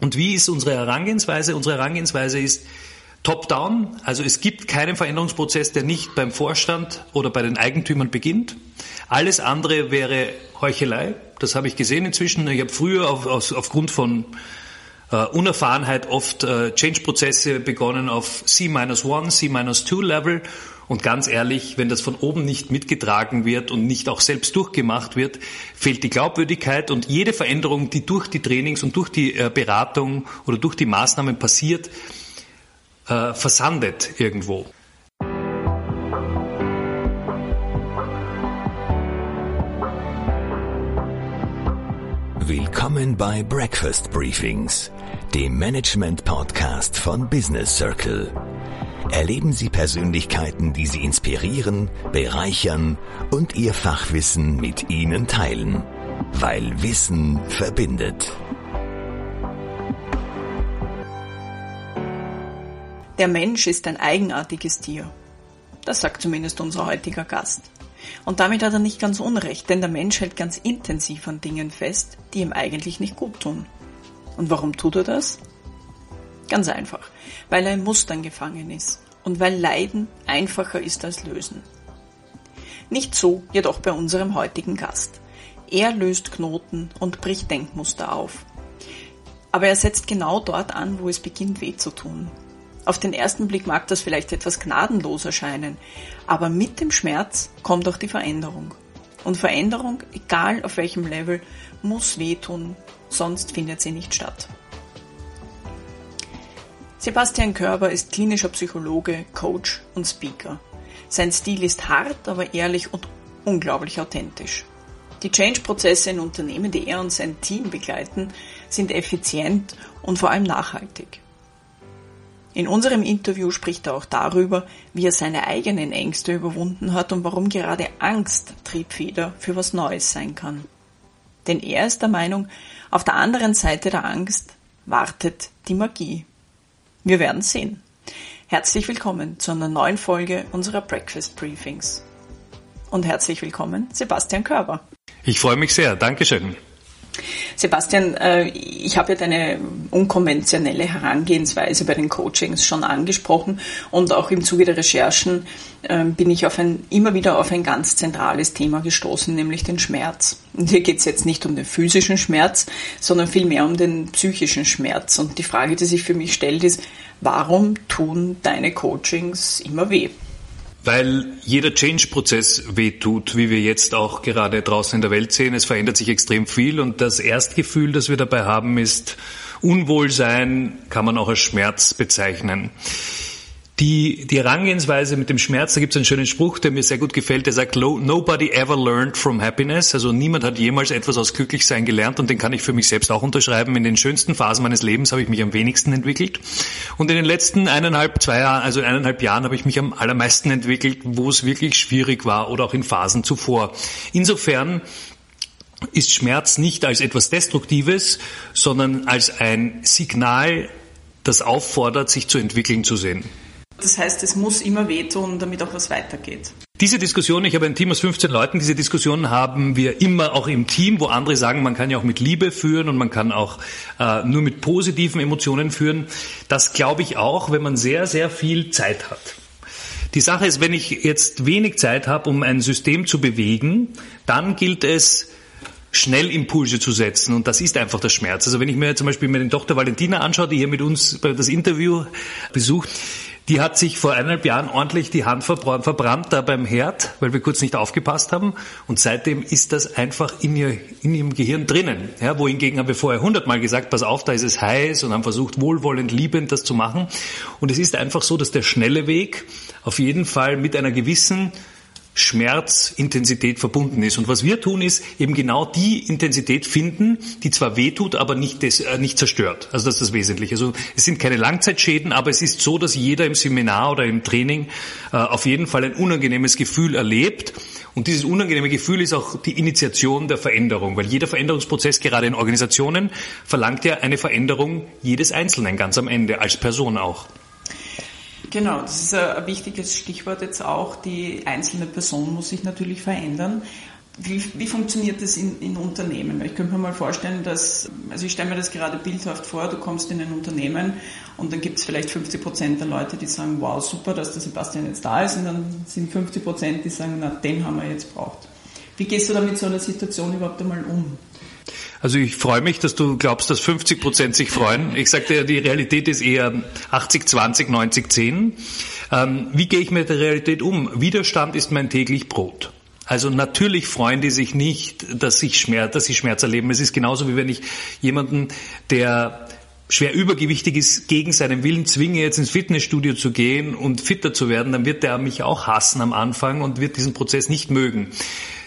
Und wie ist unsere Herangehensweise? Unsere Herangehensweise ist top-down. Also es gibt keinen Veränderungsprozess, der nicht beim Vorstand oder bei den Eigentümern beginnt. Alles andere wäre Heuchelei. Das habe ich gesehen inzwischen. Ich habe früher auf, auf, aufgrund von äh, Unerfahrenheit oft äh, Change-Prozesse begonnen auf C-1, C-2 Level. Und ganz ehrlich, wenn das von oben nicht mitgetragen wird und nicht auch selbst durchgemacht wird, fehlt die Glaubwürdigkeit und jede Veränderung, die durch die Trainings und durch die äh, Beratung oder durch die Maßnahmen passiert, äh, versandet irgendwo. Willkommen bei Breakfast Briefings, dem Management-Podcast von Business Circle. Erleben Sie Persönlichkeiten, die Sie inspirieren, bereichern und Ihr Fachwissen mit Ihnen teilen. Weil Wissen verbindet. Der Mensch ist ein eigenartiges Tier. Das sagt zumindest unser heutiger Gast. Und damit hat er nicht ganz unrecht, denn der Mensch hält ganz intensiv an Dingen fest, die ihm eigentlich nicht gut tun. Und warum tut er das? Ganz einfach, weil er in Mustern gefangen ist und weil Leiden einfacher ist als Lösen. Nicht so jedoch bei unserem heutigen Gast. Er löst Knoten und bricht Denkmuster auf. Aber er setzt genau dort an, wo es beginnt weh zu tun. Auf den ersten Blick mag das vielleicht etwas gnadenlos erscheinen, aber mit dem Schmerz kommt auch die Veränderung. Und Veränderung, egal auf welchem Level, muss wehtun, sonst findet sie nicht statt. Sebastian Körber ist klinischer Psychologe, Coach und Speaker. Sein Stil ist hart, aber ehrlich und unglaublich authentisch. Die Change-Prozesse in Unternehmen, die er und sein Team begleiten, sind effizient und vor allem nachhaltig. In unserem Interview spricht er auch darüber, wie er seine eigenen Ängste überwunden hat und warum gerade Angst Triebfeder für was Neues sein kann. Denn er ist der Meinung, auf der anderen Seite der Angst wartet die Magie. Wir werden sehen. Herzlich willkommen zu einer neuen Folge unserer Breakfast Briefings. Und herzlich willkommen, Sebastian Körber. Ich freue mich sehr. Dankeschön. Sebastian, äh, ich habe ja deine unkonventionelle Herangehensweise bei den Coachings schon angesprochen und auch im Zuge der Recherchen ähm, bin ich auf ein, immer wieder auf ein ganz zentrales Thema gestoßen, nämlich den Schmerz. Und hier geht es jetzt nicht um den physischen Schmerz, sondern vielmehr um den psychischen Schmerz. Und die Frage, die sich für mich stellt, ist, warum tun deine Coachings immer weh? Weil jeder Change-Prozess wehtut, wie wir jetzt auch gerade draußen in der Welt sehen. Es verändert sich extrem viel und das Erstgefühl, das wir dabei haben, ist Unwohlsein, kann man auch als Schmerz bezeichnen. Die, die Herangehensweise mit dem Schmerz, da gibt es einen schönen Spruch, der mir sehr gut gefällt, der sagt, nobody ever learned from happiness. Also niemand hat jemals etwas aus Glücklichsein gelernt und den kann ich für mich selbst auch unterschreiben. In den schönsten Phasen meines Lebens habe ich mich am wenigsten entwickelt. Und in den letzten eineinhalb, zwei Jahren, also eineinhalb Jahren habe ich mich am allermeisten entwickelt, wo es wirklich schwierig war oder auch in Phasen zuvor. Insofern ist Schmerz nicht als etwas Destruktives, sondern als ein Signal, das auffordert, sich zu entwickeln zu sehen. Das heißt, es muss immer wehtun, damit auch was weitergeht. Diese Diskussion, ich habe ein Team aus 15 Leuten, diese Diskussion haben wir immer auch im Team, wo andere sagen, man kann ja auch mit Liebe führen und man kann auch äh, nur mit positiven Emotionen führen. Das glaube ich auch, wenn man sehr, sehr viel Zeit hat. Die Sache ist, wenn ich jetzt wenig Zeit habe, um ein System zu bewegen, dann gilt es, schnell Impulse zu setzen und das ist einfach der Schmerz. Also wenn ich mir zum Beispiel meine Tochter Valentina anschaue, die hier mit uns das Interview besucht, die hat sich vor eineinhalb Jahren ordentlich die Hand verbrannt, verbrannt da beim Herd, weil wir kurz nicht aufgepasst haben. Und seitdem ist das einfach in, ihr, in ihrem Gehirn drinnen. Ja, wohingegen haben wir vorher hundertmal gesagt, pass auf, da ist es heiß und haben versucht, wohlwollend, liebend das zu machen. Und es ist einfach so, dass der schnelle Weg auf jeden Fall mit einer gewissen Schmerzintensität verbunden ist. Und was wir tun, ist eben genau die Intensität finden, die zwar wehtut, aber nicht, des, äh, nicht zerstört. Also das ist das Wesentliche. Also es sind keine Langzeitschäden, aber es ist so, dass jeder im Seminar oder im Training äh, auf jeden Fall ein unangenehmes Gefühl erlebt. Und dieses unangenehme Gefühl ist auch die Initiation der Veränderung, weil jeder Veränderungsprozess, gerade in Organisationen, verlangt ja eine Veränderung jedes Einzelnen ganz am Ende, als Person auch. Genau, das ist ein wichtiges Stichwort jetzt auch. Die einzelne Person muss sich natürlich verändern. Wie, wie funktioniert das in, in Unternehmen? Ich könnte mir mal vorstellen, dass, also ich stelle mir das gerade bildhaft vor, du kommst in ein Unternehmen und dann gibt es vielleicht 50 Prozent der Leute, die sagen, wow, super, dass der Sebastian jetzt da ist und dann sind 50 Prozent, die sagen, na, den haben wir jetzt braucht. Wie gehst du da mit so einer Situation überhaupt einmal um? Also ich freue mich, dass du glaubst, dass 50 Prozent sich freuen. Ich sagte ja, die Realität ist eher 80, 20, 90, 10. Ähm, wie gehe ich mit der Realität um? Widerstand ist mein täglich Brot. Also natürlich freuen die sich nicht, dass, ich Schmerz, dass sie Schmerz erleben. Es ist genauso wie wenn ich jemanden, der schwer übergewichtig ist, gegen seinen Willen zwinge, jetzt ins Fitnessstudio zu gehen und fitter zu werden, dann wird der mich auch hassen am Anfang und wird diesen Prozess nicht mögen.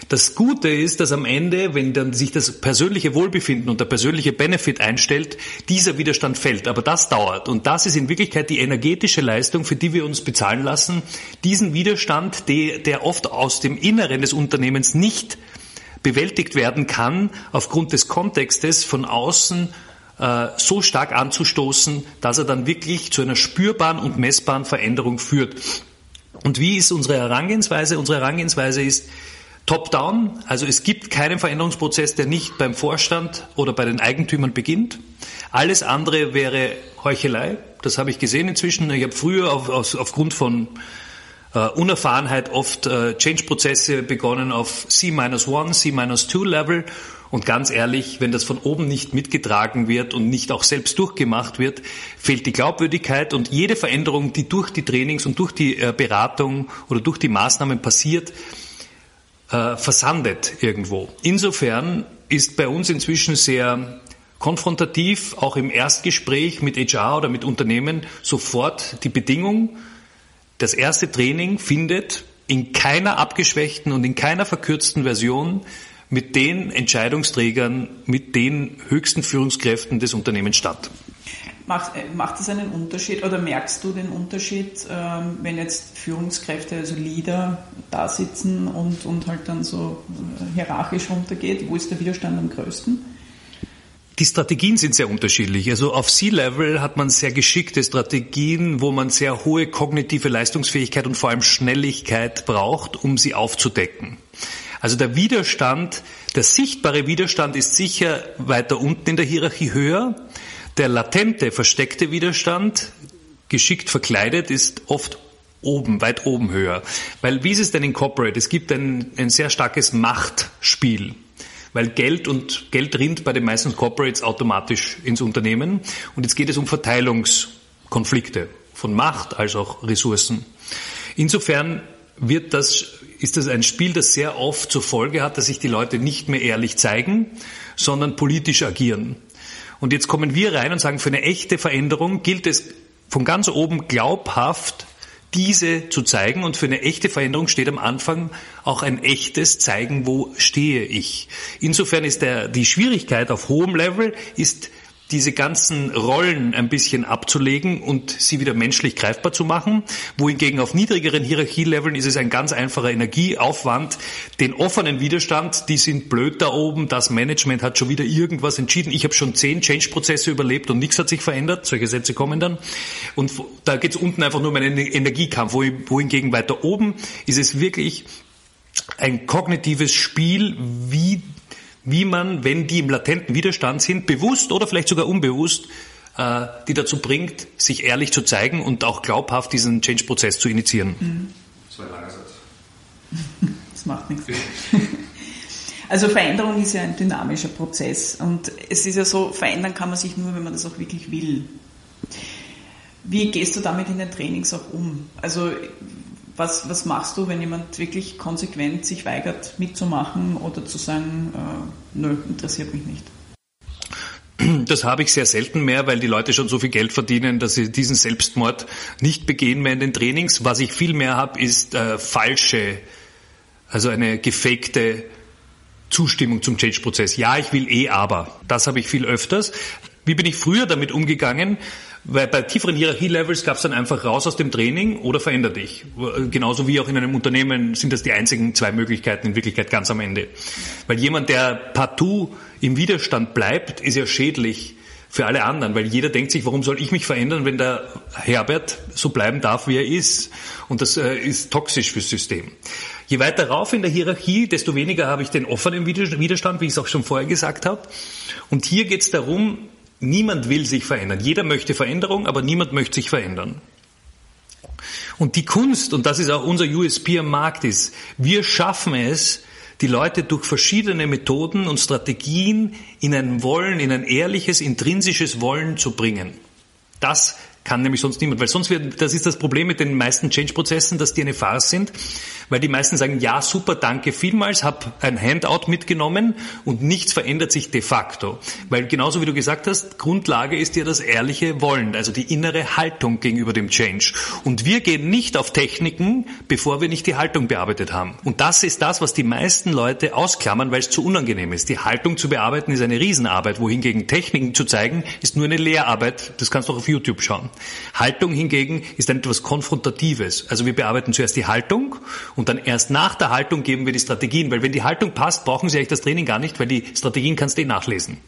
Das Gute ist, dass am Ende, wenn dann sich das persönliche Wohlbefinden und der persönliche Benefit einstellt, dieser Widerstand fällt. Aber das dauert. Und das ist in Wirklichkeit die energetische Leistung, für die wir uns bezahlen lassen. Diesen Widerstand, der, der oft aus dem Inneren des Unternehmens nicht bewältigt werden kann, aufgrund des Kontextes von außen äh, so stark anzustoßen, dass er dann wirklich zu einer spürbaren und messbaren Veränderung führt. Und wie ist unsere Herangehensweise? Unsere Herangehensweise ist, Top-down, also es gibt keinen Veränderungsprozess, der nicht beim Vorstand oder bei den Eigentümern beginnt. Alles andere wäre Heuchelei. Das habe ich gesehen inzwischen. Ich habe früher auf, auf, aufgrund von äh, Unerfahrenheit oft äh, Change-Prozesse begonnen auf C-1, C-2 Level. Und ganz ehrlich, wenn das von oben nicht mitgetragen wird und nicht auch selbst durchgemacht wird, fehlt die Glaubwürdigkeit und jede Veränderung, die durch die Trainings und durch die äh, Beratung oder durch die Maßnahmen passiert, äh, versandet irgendwo. Insofern ist bei uns inzwischen sehr konfrontativ, auch im Erstgespräch mit HR oder mit Unternehmen, sofort die Bedingung, das erste Training findet in keiner abgeschwächten und in keiner verkürzten Version mit den Entscheidungsträgern, mit den höchsten Führungskräften des Unternehmens statt. Macht, äh, macht es einen Unterschied oder merkst du den Unterschied, ähm, wenn jetzt Führungskräfte, also Leader, da sitzen und, und halt dann so äh, hierarchisch runtergeht? Wo ist der Widerstand am größten? Die Strategien sind sehr unterschiedlich. Also auf C-Level hat man sehr geschickte Strategien, wo man sehr hohe kognitive Leistungsfähigkeit und vor allem Schnelligkeit braucht, um sie aufzudecken. Also der Widerstand, der sichtbare Widerstand ist sicher weiter unten in der Hierarchie höher. Der latente, versteckte Widerstand, geschickt verkleidet, ist oft oben, weit oben höher. Weil wie ist es denn in Corporate? Es gibt ein, ein sehr starkes Machtspiel. Weil Geld und Geld rinnt bei den meisten Corporates automatisch ins Unternehmen. Und jetzt geht es um Verteilungskonflikte von Macht als auch Ressourcen. Insofern wird das, ist das ein Spiel, das sehr oft zur Folge hat, dass sich die Leute nicht mehr ehrlich zeigen, sondern politisch agieren. Und jetzt kommen wir rein und sagen, für eine echte Veränderung gilt es von ganz oben glaubhaft diese zu zeigen. Und für eine echte Veränderung steht am Anfang auch ein echtes Zeigen, wo stehe ich. Insofern ist der, die Schwierigkeit auf hohem Level ist diese ganzen Rollen ein bisschen abzulegen und sie wieder menschlich greifbar zu machen. Wohingegen auf niedrigeren Hierarchieleveln ist es ein ganz einfacher Energieaufwand. Den offenen Widerstand, die sind blöd da oben. Das Management hat schon wieder irgendwas entschieden. Ich habe schon zehn Change-Prozesse überlebt und nichts hat sich verändert. Solche Sätze kommen dann. Und da geht es unten einfach nur um einen Energiekampf. Wohingegen weiter oben ist es wirklich ein kognitives Spiel, wie wie man, wenn die im latenten Widerstand sind, bewusst oder vielleicht sogar unbewusst, äh, die dazu bringt, sich ehrlich zu zeigen und auch glaubhaft diesen Change-Prozess zu initiieren. Mhm. Das war ein langer Satz. Das macht nichts. Also Veränderung ist ja ein dynamischer Prozess und es ist ja so, verändern kann man sich nur, wenn man das auch wirklich will. Wie gehst du damit in den Trainings auch um? Also was, was machst du, wenn jemand wirklich konsequent sich weigert mitzumachen oder zu sagen, äh, nö, interessiert mich nicht? Das habe ich sehr selten mehr, weil die Leute schon so viel Geld verdienen, dass sie diesen Selbstmord nicht begehen mehr in den Trainings. Was ich viel mehr habe, ist äh, falsche, also eine gefakte Zustimmung zum Change-Prozess. Ja, ich will eh, aber. Das habe ich viel öfters. Wie bin ich früher damit umgegangen? Weil bei tieferen Hierarchielevels gab es dann einfach raus aus dem Training oder veränder dich. Genauso wie auch in einem Unternehmen sind das die einzigen zwei Möglichkeiten in Wirklichkeit ganz am Ende. Weil jemand, der partout im Widerstand bleibt, ist ja schädlich für alle anderen, weil jeder denkt sich, warum soll ich mich verändern, wenn der Herbert so bleiben darf, wie er ist? Und das äh, ist toxisch fürs System. Je weiter rauf in der Hierarchie, desto weniger habe ich den offenen Widerstand, wie ich es auch schon vorher gesagt habe. Und hier geht es darum, niemand will sich verändern. Jeder möchte Veränderung, aber niemand möchte sich verändern. Und die Kunst, und das ist auch unser USP am Markt, ist, wir schaffen es, die Leute durch verschiedene Methoden und Strategien in ein Wollen, in ein ehrliches, intrinsisches Wollen zu bringen. Das kann nämlich sonst niemand, weil sonst wird, das ist das Problem mit den meisten Change-Prozessen, dass die eine Farce sind, weil die meisten sagen, ja, super, danke vielmals, habe ein Handout mitgenommen und nichts verändert sich de facto. Weil genauso wie du gesagt hast, Grundlage ist ja das ehrliche Wollen, also die innere Haltung gegenüber dem Change. Und wir gehen nicht auf Techniken, bevor wir nicht die Haltung bearbeitet haben. Und das ist das, was die meisten Leute ausklammern, weil es zu unangenehm ist. Die Haltung zu bearbeiten ist eine Riesenarbeit, wohingegen Techniken zu zeigen, ist nur eine Lehrarbeit. Das kannst du auch auf YouTube schauen. Haltung hingegen ist etwas Konfrontatives. Also wir bearbeiten zuerst die Haltung und dann erst nach der Haltung geben wir die Strategien, weil wenn die Haltung passt, brauchen Sie eigentlich das Training gar nicht, weil die Strategien kannst du eh nachlesen.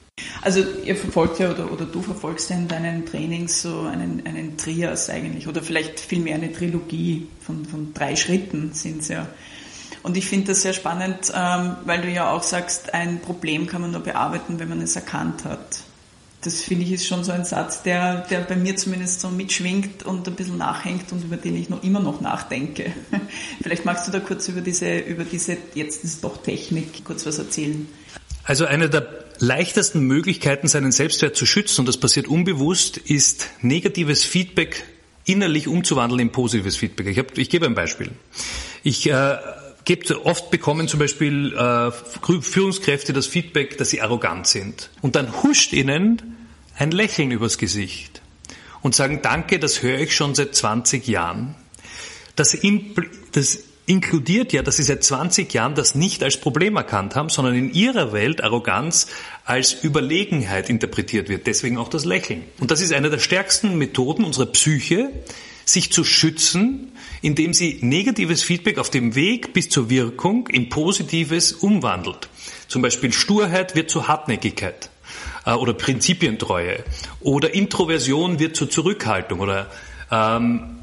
Also ihr verfolgt ja oder, oder du verfolgst ja in deinen Trainings so einen, einen Trias eigentlich oder vielleicht vielmehr eine Trilogie von, von drei Schritten sind es ja. Und ich finde das sehr spannend, ähm, weil du ja auch sagst, ein Problem kann man nur bearbeiten, wenn man es erkannt hat das finde ich ist schon so ein Satz, der, der bei mir zumindest so mitschwingt und ein bisschen nachhängt und über den ich noch immer noch nachdenke. Vielleicht magst du da kurz über diese, über diese, jetzt ist doch Technik, kurz was erzählen. Also eine der leichtesten Möglichkeiten, seinen Selbstwert zu schützen, und das passiert unbewusst, ist negatives Feedback innerlich umzuwandeln in positives Feedback. Ich, hab, ich gebe ein Beispiel. Ich äh, gebe oft bekommen zum Beispiel äh, Führungskräfte das Feedback, dass sie arrogant sind. Und dann huscht ihnen ein Lächeln übers Gesicht und sagen, danke, das höre ich schon seit 20 Jahren. Das, das inkludiert ja, dass sie seit 20 Jahren das nicht als Problem erkannt haben, sondern in ihrer Welt Arroganz als Überlegenheit interpretiert wird. Deswegen auch das Lächeln. Und das ist eine der stärksten Methoden unserer Psyche, sich zu schützen, indem sie negatives Feedback auf dem Weg bis zur Wirkung in positives umwandelt. Zum Beispiel Sturheit wird zu Hartnäckigkeit äh, oder Prinzipientreue oder Introversion wird zur Zurückhaltung oder ähm,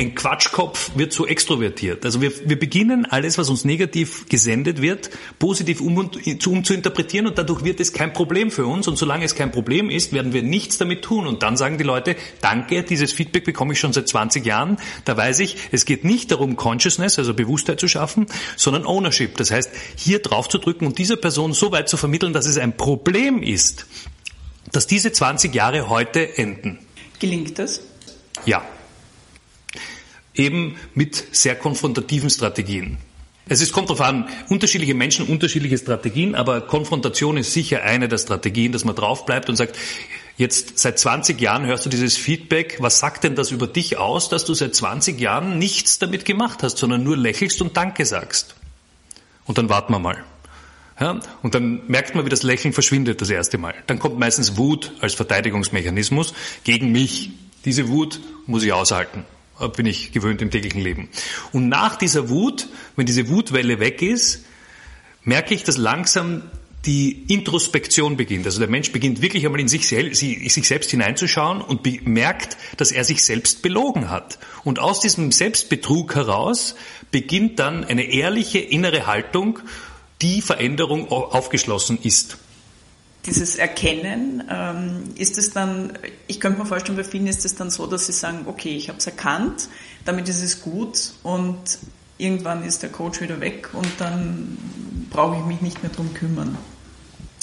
ein Quatschkopf wird so extrovertiert. Also wir, wir beginnen alles, was uns negativ gesendet wird, positiv um, um zu interpretieren und dadurch wird es kein Problem für uns. Und solange es kein Problem ist, werden wir nichts damit tun. Und dann sagen die Leute, danke, dieses Feedback bekomme ich schon seit 20 Jahren. Da weiß ich, es geht nicht darum, Consciousness, also Bewusstheit zu schaffen, sondern Ownership. Das heißt, hier drauf zu drücken und dieser Person so weit zu vermitteln, dass es ein Problem ist, dass diese 20 Jahre heute enden. Gelingt das? Ja eben mit sehr konfrontativen Strategien. Es ist, kommt darauf an, unterschiedliche Menschen, unterschiedliche Strategien, aber Konfrontation ist sicher eine der Strategien, dass man drauf bleibt und sagt, jetzt seit 20 Jahren hörst du dieses Feedback, was sagt denn das über dich aus, dass du seit 20 Jahren nichts damit gemacht hast, sondern nur lächelst und Danke sagst. Und dann warten wir mal. Ja, und dann merkt man, wie das Lächeln verschwindet das erste Mal. Dann kommt meistens Wut als Verteidigungsmechanismus gegen mich. Diese Wut muss ich aushalten bin ich gewöhnt im täglichen Leben. Und nach dieser Wut, wenn diese Wutwelle weg ist, merke ich, dass langsam die Introspektion beginnt. Also der Mensch beginnt wirklich einmal in sich, sich selbst hineinzuschauen und merkt, dass er sich selbst belogen hat. Und aus diesem Selbstbetrug heraus beginnt dann eine ehrliche innere Haltung, die Veränderung aufgeschlossen ist dieses Erkennen, ähm, ist es dann, ich könnte mir vorstellen, bei vielen ist es dann so, dass sie sagen, okay, ich habe es erkannt, damit ist es gut und irgendwann ist der Coach wieder weg und dann brauche ich mich nicht mehr drum kümmern.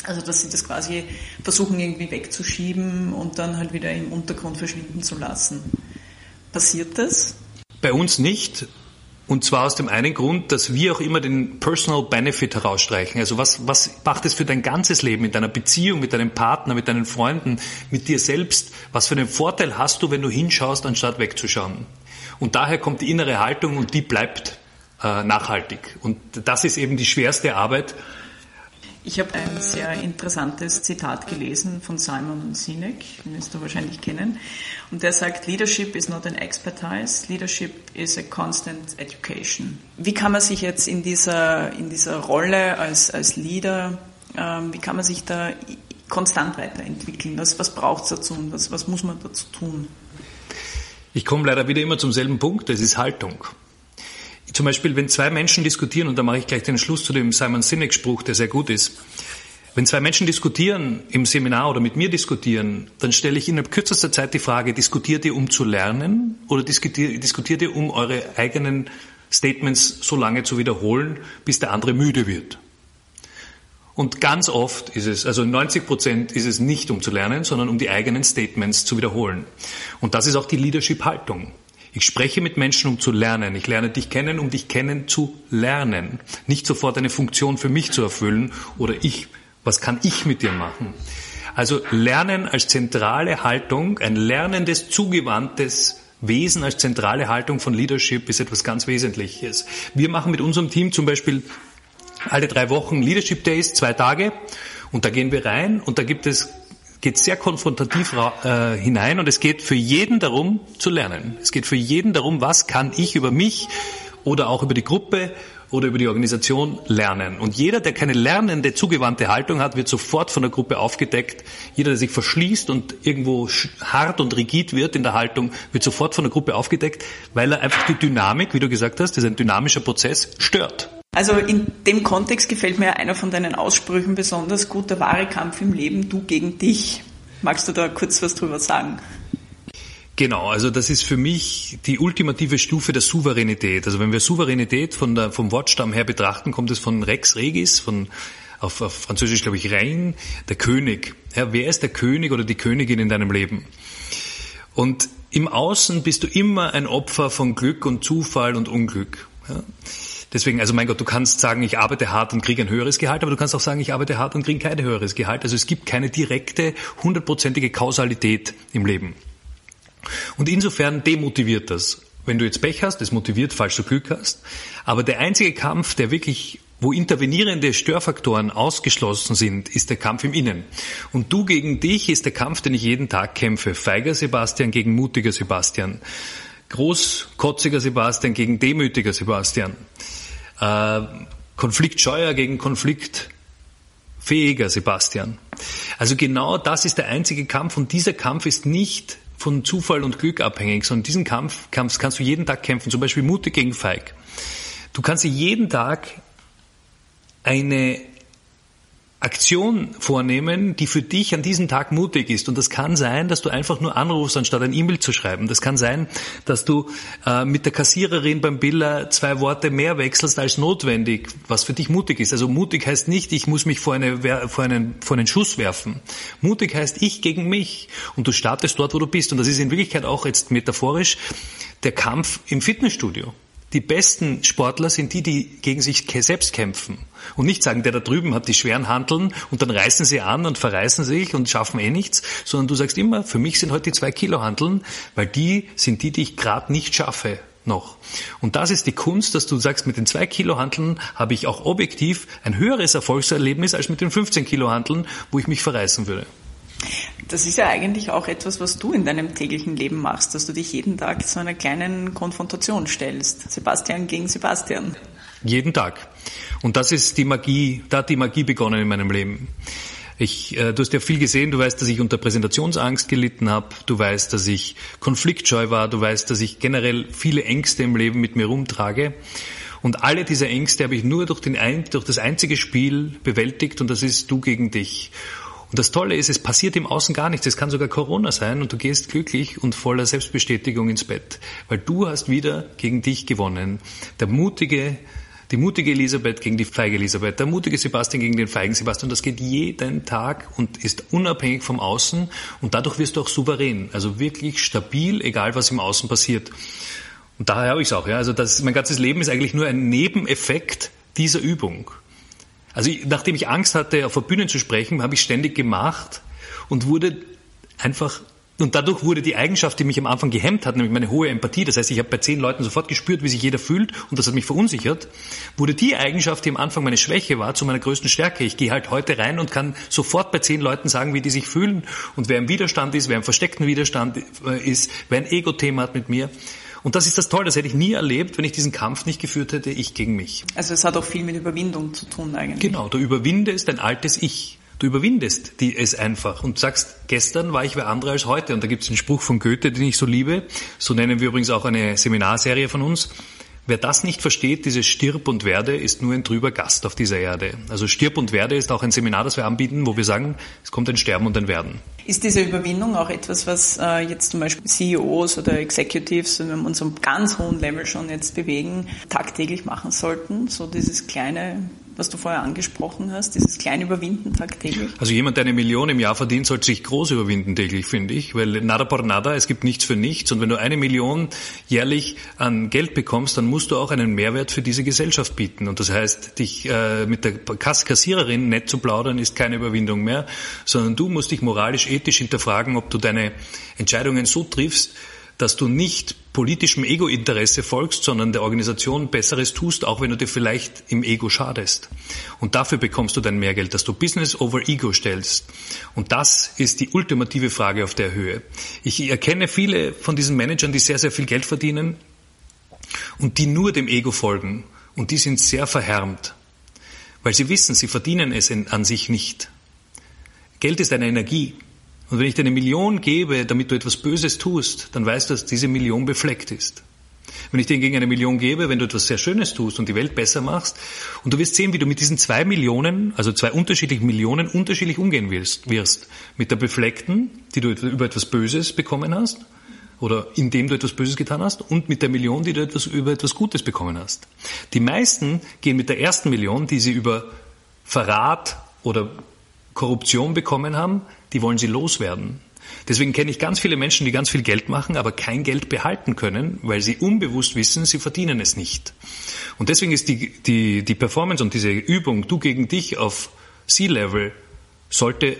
Also dass sie das quasi versuchen irgendwie wegzuschieben und dann halt wieder im Untergrund verschwinden zu lassen. Passiert das? Bei uns nicht. Und zwar aus dem einen Grund, dass wir auch immer den Personal Benefit herausstreichen. Also was, was macht es für dein ganzes Leben, in deiner Beziehung, mit deinem Partner, mit deinen Freunden, mit dir selbst? Was für einen Vorteil hast du, wenn du hinschaust, anstatt wegzuschauen? Und daher kommt die innere Haltung und die bleibt äh, nachhaltig. Und das ist eben die schwerste Arbeit, ich habe ein sehr interessantes Zitat gelesen von Simon Sinek, den wirst du wahrscheinlich kennen. Und der sagt, Leadership is not an expertise, Leadership is a constant education. Wie kann man sich jetzt in dieser, in dieser Rolle als, als Leader, ähm, wie kann man sich da konstant weiterentwickeln? Was, was braucht es dazu und was, was muss man dazu tun? Ich komme leider wieder immer zum selben Punkt, das ist Haltung. Zum Beispiel, wenn zwei Menschen diskutieren, und da mache ich gleich den Schluss zu dem Simon Sinek-Spruch, der sehr gut ist. Wenn zwei Menschen diskutieren, im Seminar oder mit mir diskutieren, dann stelle ich innerhalb kürzester Zeit die Frage, diskutiert ihr, um zu lernen oder diskutiert, diskutiert ihr, um eure eigenen Statements so lange zu wiederholen, bis der andere müde wird? Und ganz oft ist es, also 90 Prozent ist es nicht um zu lernen, sondern um die eigenen Statements zu wiederholen. Und das ist auch die Leadership-Haltung. Ich spreche mit Menschen, um zu lernen. Ich lerne dich kennen, um dich kennen zu lernen. Nicht sofort eine Funktion für mich zu erfüllen oder ich, was kann ich mit dir machen? Also Lernen als zentrale Haltung, ein lernendes, zugewandtes Wesen als zentrale Haltung von Leadership ist etwas ganz Wesentliches. Wir machen mit unserem Team zum Beispiel alle drei Wochen Leadership Days, zwei Tage, und da gehen wir rein und da gibt es geht sehr konfrontativ äh, hinein und es geht für jeden darum zu lernen. Es geht für jeden darum, was kann ich über mich oder auch über die Gruppe oder über die Organisation lernen. Und jeder, der keine lernende, zugewandte Haltung hat, wird sofort von der Gruppe aufgedeckt. Jeder, der sich verschließt und irgendwo hart und rigid wird in der Haltung, wird sofort von der Gruppe aufgedeckt, weil er einfach die Dynamik, wie du gesagt hast, das ist ein dynamischer Prozess, stört. Also in dem Kontext gefällt mir einer von deinen Aussprüchen besonders gut, der wahre Kampf im Leben, du gegen dich. Magst du da kurz was drüber sagen? Genau, also das ist für mich die ultimative Stufe der Souveränität. Also wenn wir Souveränität von der, vom Wortstamm her betrachten, kommt es von Rex Regis, von auf, auf Französisch glaube ich Rein, der König. Ja, wer ist der König oder die Königin in deinem Leben? Und im Außen bist du immer ein Opfer von Glück und Zufall und Unglück. Ja? Deswegen, also mein Gott, du kannst sagen, ich arbeite hart und kriege ein höheres Gehalt, aber du kannst auch sagen, ich arbeite hart und kriege kein höheres Gehalt. Also es gibt keine direkte, hundertprozentige Kausalität im Leben. Und insofern demotiviert das. Wenn du jetzt Pech hast, das motiviert, falls du Glück hast. Aber der einzige Kampf, der wirklich wo intervenierende Störfaktoren ausgeschlossen sind, ist der Kampf im Innen. Und du gegen dich ist der Kampf, den ich jeden Tag kämpfe. Feiger Sebastian gegen mutiger Sebastian. Großkotziger Sebastian gegen demütiger Sebastian. Äh, konfliktscheuer gegen konfliktfähiger Sebastian. Also genau das ist der einzige Kampf und dieser Kampf ist nicht von Zufall und Glück abhängig, sondern diesen Kampf kannst, kannst du jeden Tag kämpfen, zum Beispiel mutig gegen feig. Du kannst dir jeden Tag eine Aktion vornehmen, die für dich an diesem Tag mutig ist. Und das kann sein, dass du einfach nur anrufst, anstatt ein E-Mail zu schreiben. Das kann sein, dass du äh, mit der Kassiererin beim Biller zwei Worte mehr wechselst als notwendig, was für dich mutig ist. Also mutig heißt nicht, ich muss mich vor, eine, vor, einen, vor einen Schuss werfen. Mutig heißt ich gegen mich. Und du startest dort, wo du bist. Und das ist in Wirklichkeit auch jetzt metaphorisch der Kampf im Fitnessstudio. Die besten Sportler sind die, die gegen sich selbst kämpfen und nicht sagen, der da drüben hat die schweren Handeln und dann reißen sie an und verreißen sich und schaffen eh nichts, sondern du sagst immer, für mich sind heute die zwei Kilo Handeln, weil die sind die, die ich gerade nicht schaffe noch. Und das ist die Kunst, dass du sagst, mit den zwei Kilo Handeln habe ich auch objektiv ein höheres Erfolgserlebnis als mit den 15 Kilo Handeln, wo ich mich verreißen würde. Das ist ja eigentlich auch etwas, was du in deinem täglichen Leben machst, dass du dich jeden Tag zu einer kleinen Konfrontation stellst. Sebastian gegen Sebastian. Jeden Tag. Und das ist die Magie, da hat die Magie begonnen in meinem Leben. Ich, äh, du hast ja viel gesehen, du weißt, dass ich unter Präsentationsangst gelitten habe, du weißt, dass ich konfliktscheu war, du weißt, dass ich generell viele Ängste im Leben mit mir rumtrage. Und alle diese Ängste habe ich nur durch, den, durch das einzige Spiel bewältigt und das ist du gegen dich. Und das Tolle ist, es passiert im Außen gar nichts. Es kann sogar Corona sein und du gehst glücklich und voller Selbstbestätigung ins Bett, weil du hast wieder gegen dich gewonnen. Der mutige, die mutige Elisabeth gegen die feige Elisabeth, der mutige Sebastian gegen den feigen Sebastian. Das geht jeden Tag und ist unabhängig vom Außen und dadurch wirst du auch souverän, also wirklich stabil, egal was im Außen passiert. Und daher habe ich es auch. Ja. Also das, mein ganzes Leben ist eigentlich nur ein Nebeneffekt dieser Übung. Also nachdem ich Angst hatte, auf der Bühne zu sprechen, habe ich ständig gemacht und wurde einfach und dadurch wurde die Eigenschaft, die mich am Anfang gehemmt hat, nämlich meine hohe Empathie, das heißt, ich habe bei zehn Leuten sofort gespürt, wie sich jeder fühlt und das hat mich verunsichert, wurde die Eigenschaft, die am Anfang meine Schwäche war, zu meiner größten Stärke. Ich gehe halt heute rein und kann sofort bei zehn Leuten sagen, wie die sich fühlen und wer im Widerstand ist, wer im versteckten Widerstand äh, ist, wer ein Ego-Thema hat mit mir. Und das ist das Tolle, das hätte ich nie erlebt, wenn ich diesen Kampf nicht geführt hätte, ich gegen mich. Also es hat auch viel mit Überwindung zu tun eigentlich. Genau, du überwindest dein altes Ich. Du überwindest die es einfach und sagst, gestern war ich wer andere als heute. Und da gibt es einen Spruch von Goethe, den ich so liebe. So nennen wir übrigens auch eine Seminarserie von uns. Wer das nicht versteht, dieses Stirb und Werde, ist nur ein trüber Gast auf dieser Erde. Also Stirb und Werde ist auch ein Seminar, das wir anbieten, wo wir sagen, es kommt ein Sterben und ein Werden. Ist diese Überwindung auch etwas, was äh, jetzt zum Beispiel CEOs oder Executives, wenn wir uns am ganz hohen Level schon jetzt bewegen, tagtäglich machen sollten? So dieses kleine was du vorher angesprochen hast, dieses kleine Überwinden tagtäglich? Also jemand, der eine Million im Jahr verdient, sollte sich groß überwinden täglich, finde ich, weil nada por nada, es gibt nichts für nichts. Und wenn du eine Million jährlich an Geld bekommst, dann musst du auch einen Mehrwert für diese Gesellschaft bieten. Und das heißt, dich äh, mit der Kassiererin nett zu plaudern, ist keine Überwindung mehr, sondern du musst dich moralisch, ethisch hinterfragen, ob du deine Entscheidungen so triffst, dass du nicht politischem Ego-Interesse folgst, sondern der Organisation Besseres tust, auch wenn du dir vielleicht im Ego schadest. Und dafür bekommst du dein Mehrgeld, dass du Business over Ego stellst. Und das ist die ultimative Frage auf der Höhe. Ich erkenne viele von diesen Managern, die sehr, sehr viel Geld verdienen und die nur dem Ego folgen. Und die sind sehr verhärmt, weil sie wissen, sie verdienen es an sich nicht. Geld ist eine Energie. Und wenn ich dir eine Million gebe, damit du etwas Böses tust, dann weißt du, dass diese Million befleckt ist. Wenn ich dir hingegen eine Million gebe, wenn du etwas sehr Schönes tust und die Welt besser machst, und du wirst sehen, wie du mit diesen zwei Millionen, also zwei unterschiedlichen Millionen, unterschiedlich umgehen wirst. wirst. Mit der befleckten, die du über etwas Böses bekommen hast, oder indem du etwas Böses getan hast, und mit der Million, die du etwas, über etwas Gutes bekommen hast. Die meisten gehen mit der ersten Million, die sie über Verrat oder Korruption bekommen haben, die wollen sie loswerden. Deswegen kenne ich ganz viele Menschen, die ganz viel Geld machen, aber kein Geld behalten können, weil sie unbewusst wissen, sie verdienen es nicht. Und deswegen ist die, die, die Performance und diese Übung, du gegen dich auf Sea-Level, sollte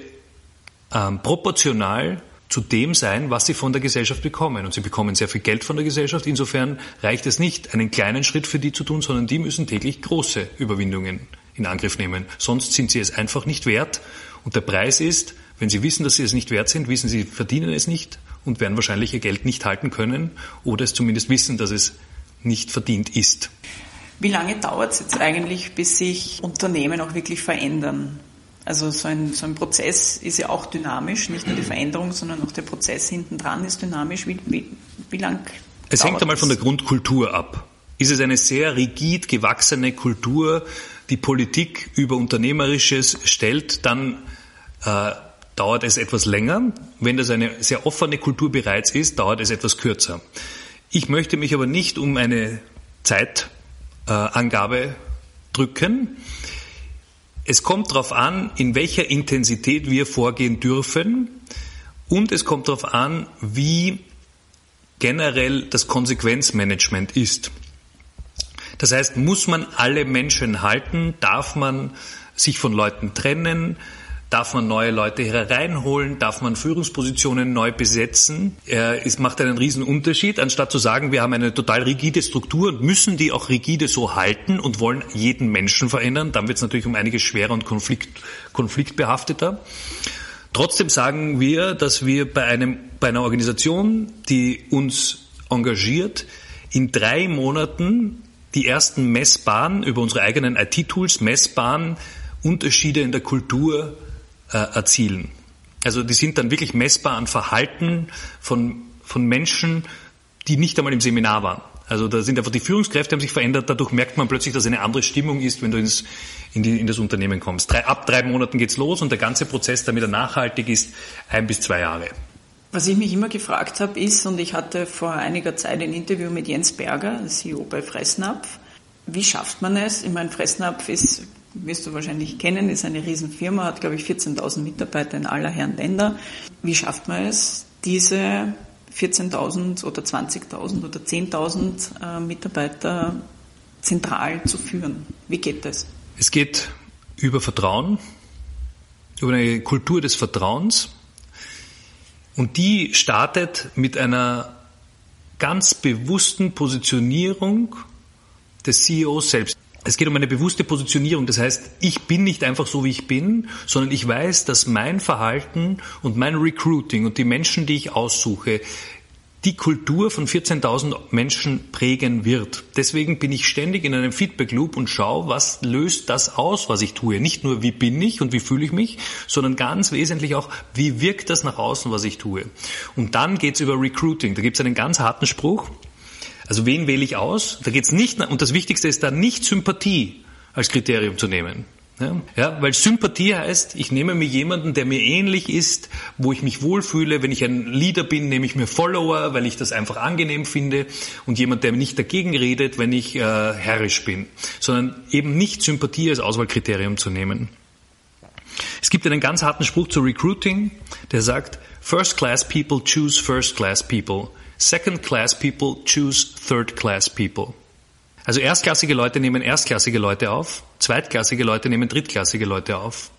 ähm, proportional zu dem sein, was sie von der Gesellschaft bekommen. Und sie bekommen sehr viel Geld von der Gesellschaft. Insofern reicht es nicht, einen kleinen Schritt für die zu tun, sondern die müssen täglich große Überwindungen in Angriff nehmen. Sonst sind sie es einfach nicht wert. Und der Preis ist, wenn Sie wissen, dass Sie es nicht wert sind, wissen Sie, verdienen es nicht und werden wahrscheinlich Ihr Geld nicht halten können oder es zumindest wissen, dass es nicht verdient ist. Wie lange dauert es jetzt eigentlich, bis sich Unternehmen auch wirklich verändern? Also so ein, so ein Prozess ist ja auch dynamisch, nicht nur die Veränderung, sondern auch der Prozess hinten dran ist dynamisch. Wie, wie, wie lang? Es hängt einmal von der Grundkultur ab. Ist es eine sehr rigid gewachsene Kultur, die Politik über Unternehmerisches stellt, dann äh, dauert es etwas länger. Wenn das eine sehr offene Kultur bereits ist, dauert es etwas kürzer. Ich möchte mich aber nicht um eine Zeitangabe äh, drücken. Es kommt darauf an, in welcher Intensität wir vorgehen dürfen und es kommt darauf an, wie generell das Konsequenzmanagement ist. Das heißt, muss man alle Menschen halten? Darf man sich von Leuten trennen? Darf man neue Leute hereinholen? Darf man Führungspositionen neu besetzen? Es macht einen riesen Unterschied, anstatt zu sagen, wir haben eine total rigide Struktur und müssen die auch rigide so halten und wollen jeden Menschen verändern. Dann wird es natürlich um einiges schwerer und konflikt, konfliktbehafteter. Trotzdem sagen wir, dass wir bei, einem, bei einer Organisation, die uns engagiert, in drei Monaten die ersten messbaren, über unsere eigenen IT-Tools messbaren Unterschiede in der Kultur äh, erzielen. Also die sind dann wirklich messbar an Verhalten von, von Menschen, die nicht einmal im Seminar waren. Also da sind einfach die Führungskräfte haben sich verändert. Dadurch merkt man plötzlich, dass eine andere Stimmung ist, wenn du ins, in, die, in das Unternehmen kommst. Drei, ab drei Monaten geht's los und der ganze Prozess, damit er nachhaltig ist, ein bis zwei Jahre. Was ich mich immer gefragt habe, ist, und ich hatte vor einiger Zeit ein Interview mit Jens Berger, CEO bei Fressnapf, wie schafft man es? Ich meine, Fressnapf ist wirst du wahrscheinlich kennen, ist eine Riesenfirma, hat glaube ich 14.000 Mitarbeiter in aller Herren Länder. Wie schafft man es, diese 14.000 oder 20.000 oder 10.000 äh, Mitarbeiter zentral zu führen? Wie geht das? Es geht über Vertrauen, über eine Kultur des Vertrauens. Und die startet mit einer ganz bewussten Positionierung des CEOs selbst. Es geht um eine bewusste Positionierung. Das heißt, ich bin nicht einfach so, wie ich bin, sondern ich weiß, dass mein Verhalten und mein Recruiting und die Menschen, die ich aussuche, die Kultur von 14.000 Menschen prägen wird. Deswegen bin ich ständig in einem Feedback Loop und schaue, was löst das aus, was ich tue. Nicht nur, wie bin ich und wie fühle ich mich, sondern ganz wesentlich auch, wie wirkt das nach außen, was ich tue. Und dann geht's über Recruiting. Da gibt's einen ganz harten Spruch. Also wen wähle ich aus? Da geht's nicht, und das Wichtigste ist da nicht Sympathie als Kriterium zu nehmen. Ja, weil Sympathie heißt, ich nehme mir jemanden, der mir ähnlich ist, wo ich mich wohlfühle. Wenn ich ein Leader bin, nehme ich mir Follower, weil ich das einfach angenehm finde. Und jemand, der nicht dagegen redet, wenn ich äh, herrisch bin. Sondern eben nicht Sympathie als Auswahlkriterium zu nehmen. Es gibt einen ganz harten Spruch zu Recruiting, der sagt, First class people choose first class people. Second class people choose third class people. Also erstklassige Leute nehmen erstklassige Leute auf, zweitklassige Leute nehmen drittklassige Leute auf.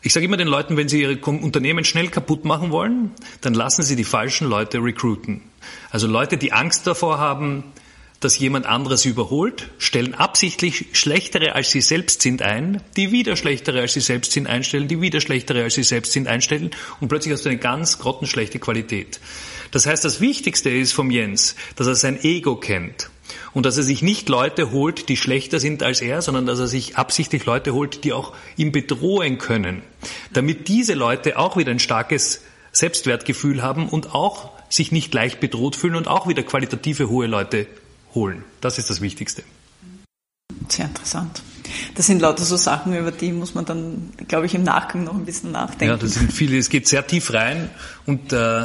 Ich sage immer den Leuten, wenn sie ihre Unternehmen schnell kaputt machen wollen, dann lassen sie die falschen Leute recruiten. Also Leute, die Angst davor haben, dass jemand anderes überholt, stellen absichtlich schlechtere als sie selbst sind ein, die wieder schlechtere als sie selbst sind einstellen, die wieder schlechtere als sie selbst sind einstellen und plötzlich hast du eine ganz grottenschlechte Qualität. Das heißt, das Wichtigste ist vom Jens, dass er sein Ego kennt und dass er sich nicht Leute holt, die schlechter sind als er, sondern dass er sich absichtlich Leute holt, die auch ihn bedrohen können, damit diese Leute auch wieder ein starkes Selbstwertgefühl haben und auch sich nicht leicht bedroht fühlen und auch wieder qualitative hohe Leute holen. Das ist das Wichtigste. Sehr interessant. Das sind lauter so Sachen, über die muss man dann, glaube ich, im Nachgang noch ein bisschen nachdenken. Ja, das sind viele. Es geht sehr tief rein und äh,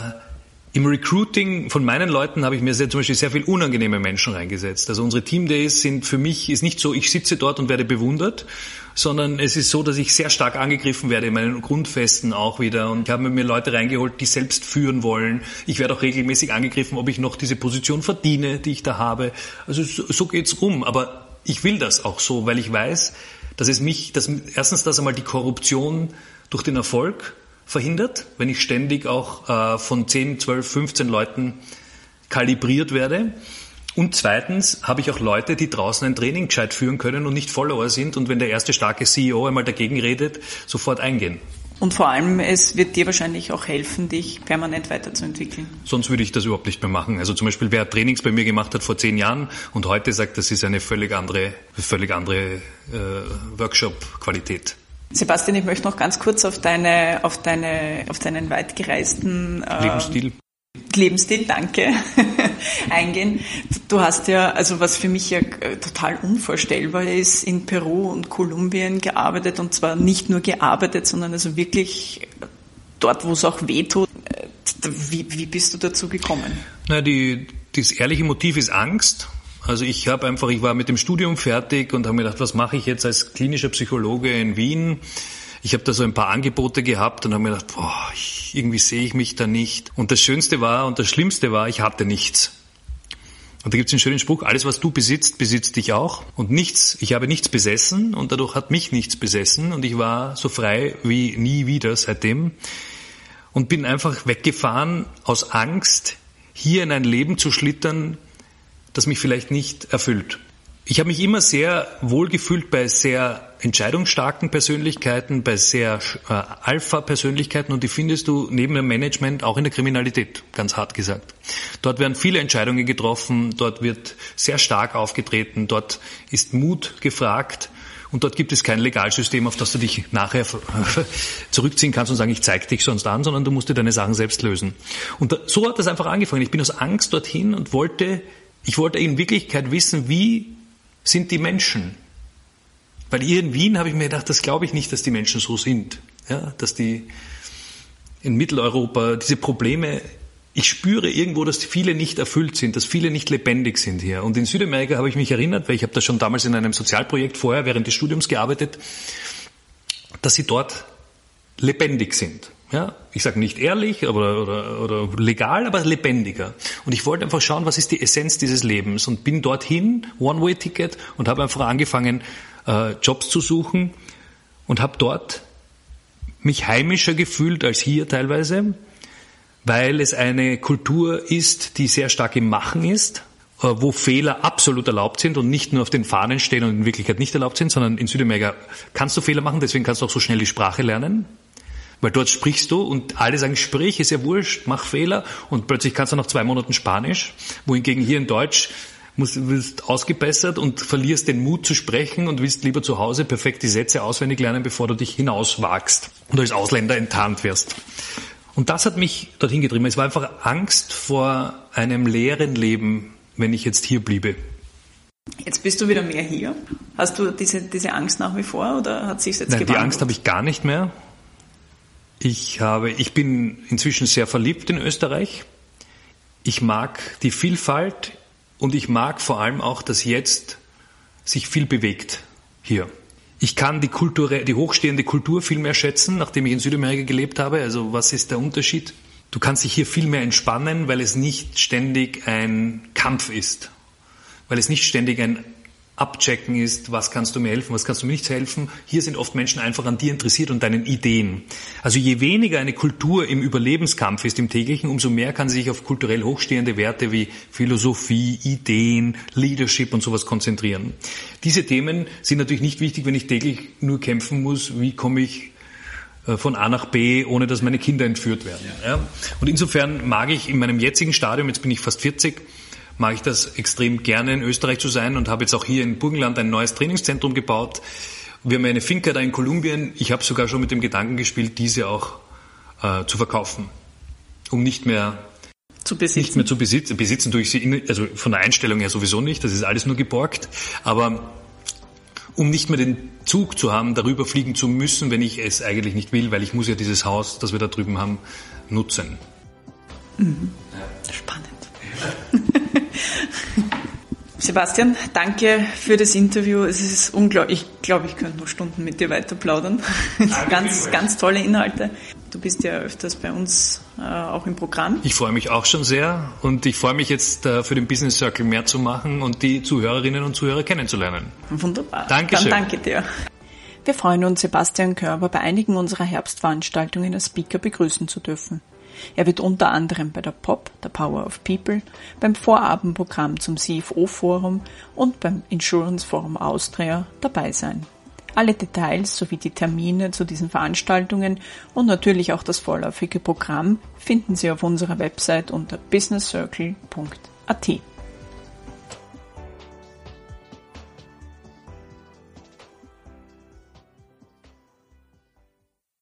im Recruiting von meinen Leuten habe ich mir sehr, zum Beispiel sehr viel unangenehme Menschen reingesetzt. Also unsere Team Days sind für mich, ist nicht so, ich sitze dort und werde bewundert, sondern es ist so, dass ich sehr stark angegriffen werde in meinen Grundfesten auch wieder. Und ich habe mir Leute reingeholt, die selbst führen wollen. Ich werde auch regelmäßig angegriffen, ob ich noch diese Position verdiene, die ich da habe. Also so, geht's rum. Aber ich will das auch so, weil ich weiß, dass es mich, dass erstens, dass einmal die Korruption durch den Erfolg verhindert, wenn ich ständig auch äh, von 10, 12, 15 Leuten kalibriert werde. Und zweitens habe ich auch Leute, die draußen ein Training gescheit führen können und nicht Follower sind und wenn der erste starke CEO einmal dagegen redet, sofort eingehen. Und vor allem, es wird dir wahrscheinlich auch helfen, dich permanent weiterzuentwickeln. Sonst würde ich das überhaupt nicht mehr machen. Also zum Beispiel, wer Trainings bei mir gemacht hat vor zehn Jahren und heute sagt, das ist eine völlig andere, völlig andere äh, Workshop-Qualität. Sebastian, ich möchte noch ganz kurz auf deine, auf deine, auf deinen weitgereisten äh, Lebensstil. Lebensstil, danke, eingehen. Du hast ja, also was für mich ja äh, total unvorstellbar ist, in Peru und Kolumbien gearbeitet und zwar nicht nur gearbeitet, sondern also wirklich dort, wo es auch wehtut. Äh, wie, wie bist du dazu gekommen? Na, die, das ehrliche Motiv ist Angst also ich habe einfach, ich war mit dem Studium fertig und habe mir gedacht, was mache ich jetzt als klinischer Psychologe in Wien? Ich habe da so ein paar Angebote gehabt und habe mir gedacht, boah, ich, irgendwie sehe ich mich da nicht. Und das Schönste war und das Schlimmste war, ich hatte nichts. Und da gibt es einen schönen Spruch, alles was du besitzt, besitzt dich auch. Und nichts, ich habe nichts besessen und dadurch hat mich nichts besessen und ich war so frei wie nie wieder seitdem. Und bin einfach weggefahren aus Angst, hier in ein Leben zu schlittern, das mich vielleicht nicht erfüllt. Ich habe mich immer sehr wohl gefühlt bei sehr entscheidungsstarken Persönlichkeiten, bei sehr äh, Alpha-Persönlichkeiten und die findest du neben dem Management auch in der Kriminalität, ganz hart gesagt. Dort werden viele Entscheidungen getroffen, dort wird sehr stark aufgetreten, dort ist Mut gefragt und dort gibt es kein Legalsystem, auf das du dich nachher zurückziehen kannst und sagen, ich zeig dich sonst an, sondern du musst dir deine Sachen selbst lösen. Und so hat das einfach angefangen. Ich bin aus Angst dorthin und wollte ich wollte in Wirklichkeit wissen, wie sind die Menschen? Weil hier in Wien habe ich mir gedacht, das glaube ich nicht, dass die Menschen so sind. Ja, dass die in Mitteleuropa diese Probleme, ich spüre irgendwo, dass viele nicht erfüllt sind, dass viele nicht lebendig sind hier. Und in Südamerika habe ich mich erinnert, weil ich habe da schon damals in einem Sozialprojekt vorher während des Studiums gearbeitet, dass sie dort lebendig sind. Ja, ich sage nicht ehrlich oder, oder, oder legal, aber lebendiger. Und ich wollte einfach schauen, was ist die Essenz dieses Lebens und bin dorthin, One-Way-Ticket, und habe einfach angefangen, äh, Jobs zu suchen und habe dort mich heimischer gefühlt als hier teilweise, weil es eine Kultur ist, die sehr stark im Machen ist, äh, wo Fehler absolut erlaubt sind und nicht nur auf den Fahnen stehen und in Wirklichkeit nicht erlaubt sind, sondern in Südamerika kannst du Fehler machen, deswegen kannst du auch so schnell die Sprache lernen Weil dort sprichst du und alle sagen, sprich, ist ja wurscht, mach Fehler und plötzlich kannst du nach zwei Monaten Spanisch, wohingegen hier in Deutsch musst, wirst ausgebessert und verlierst den Mut zu sprechen und willst lieber zu Hause perfekt die Sätze auswendig lernen, bevor du dich hinauswagst und als Ausländer enttarnt wirst. Und das hat mich dorthin getrieben. Es war einfach Angst vor einem leeren Leben, wenn ich jetzt hier bliebe. Jetzt bist du wieder mehr hier. Hast du diese, diese Angst nach wie vor oder hat sich jetzt Nein, gewandelt? Die Angst habe ich gar nicht mehr. Ich habe, ich bin inzwischen sehr verliebt in Österreich. Ich mag die Vielfalt und ich mag vor allem auch, dass jetzt sich viel bewegt hier. Ich kann die, Kultur, die hochstehende Kultur viel mehr schätzen, nachdem ich in Südamerika gelebt habe. Also was ist der Unterschied? Du kannst dich hier viel mehr entspannen, weil es nicht ständig ein Kampf ist, weil es nicht ständig ein abchecken ist, was kannst du mir helfen, was kannst du mir nicht helfen. Hier sind oft Menschen einfach an dir interessiert und deinen Ideen. Also je weniger eine Kultur im Überlebenskampf ist im täglichen, umso mehr kann sie sich auf kulturell hochstehende Werte wie Philosophie, Ideen, Leadership und sowas konzentrieren. Diese Themen sind natürlich nicht wichtig, wenn ich täglich nur kämpfen muss, wie komme ich äh, von A nach B, ohne dass meine Kinder entführt werden. Ja. Und insofern mag ich in meinem jetzigen Stadium, jetzt bin ich fast 40, mag ich das extrem gerne in Österreich zu sein und habe jetzt auch hier in Burgenland ein neues Trainingszentrum gebaut. Wir haben eine Finca da in Kolumbien. Ich habe sogar schon mit dem Gedanken gespielt, diese auch äh, zu verkaufen, um nicht mehr zu besitzen. Nicht mehr zu besitzen. Besitzen durch sie, also von der Einstellung her sowieso nicht. Das ist alles nur geborgt. Aber um nicht mehr den Zug zu haben, darüber fliegen zu müssen, wenn ich es eigentlich nicht will, weil ich muss ja dieses Haus, das wir da drüben haben, nutzen. Mhm. Sebastian, danke für das Interview. Es ist unglaublich. Ich glaube, ich könnte noch Stunden mit dir weiter plaudern. ganz, ganz tolle Inhalte. Du bist ja öfters bei uns äh, auch im Programm. Ich freue mich auch schon sehr und ich freue mich jetzt äh, für den Business Circle mehr zu machen und die Zuhörerinnen und Zuhörer kennenzulernen. Wunderbar. Dankeschön. Dann danke dir. Wir freuen uns, Sebastian Körber bei einigen unserer Herbstveranstaltungen als Speaker begrüßen zu dürfen. Er wird unter anderem bei der POP, der Power of People, beim Vorabendprogramm zum CFO-Forum und beim Insurance Forum Austria dabei sein. Alle Details sowie die Termine zu diesen Veranstaltungen und natürlich auch das vorläufige Programm finden Sie auf unserer Website unter businesscircle.at.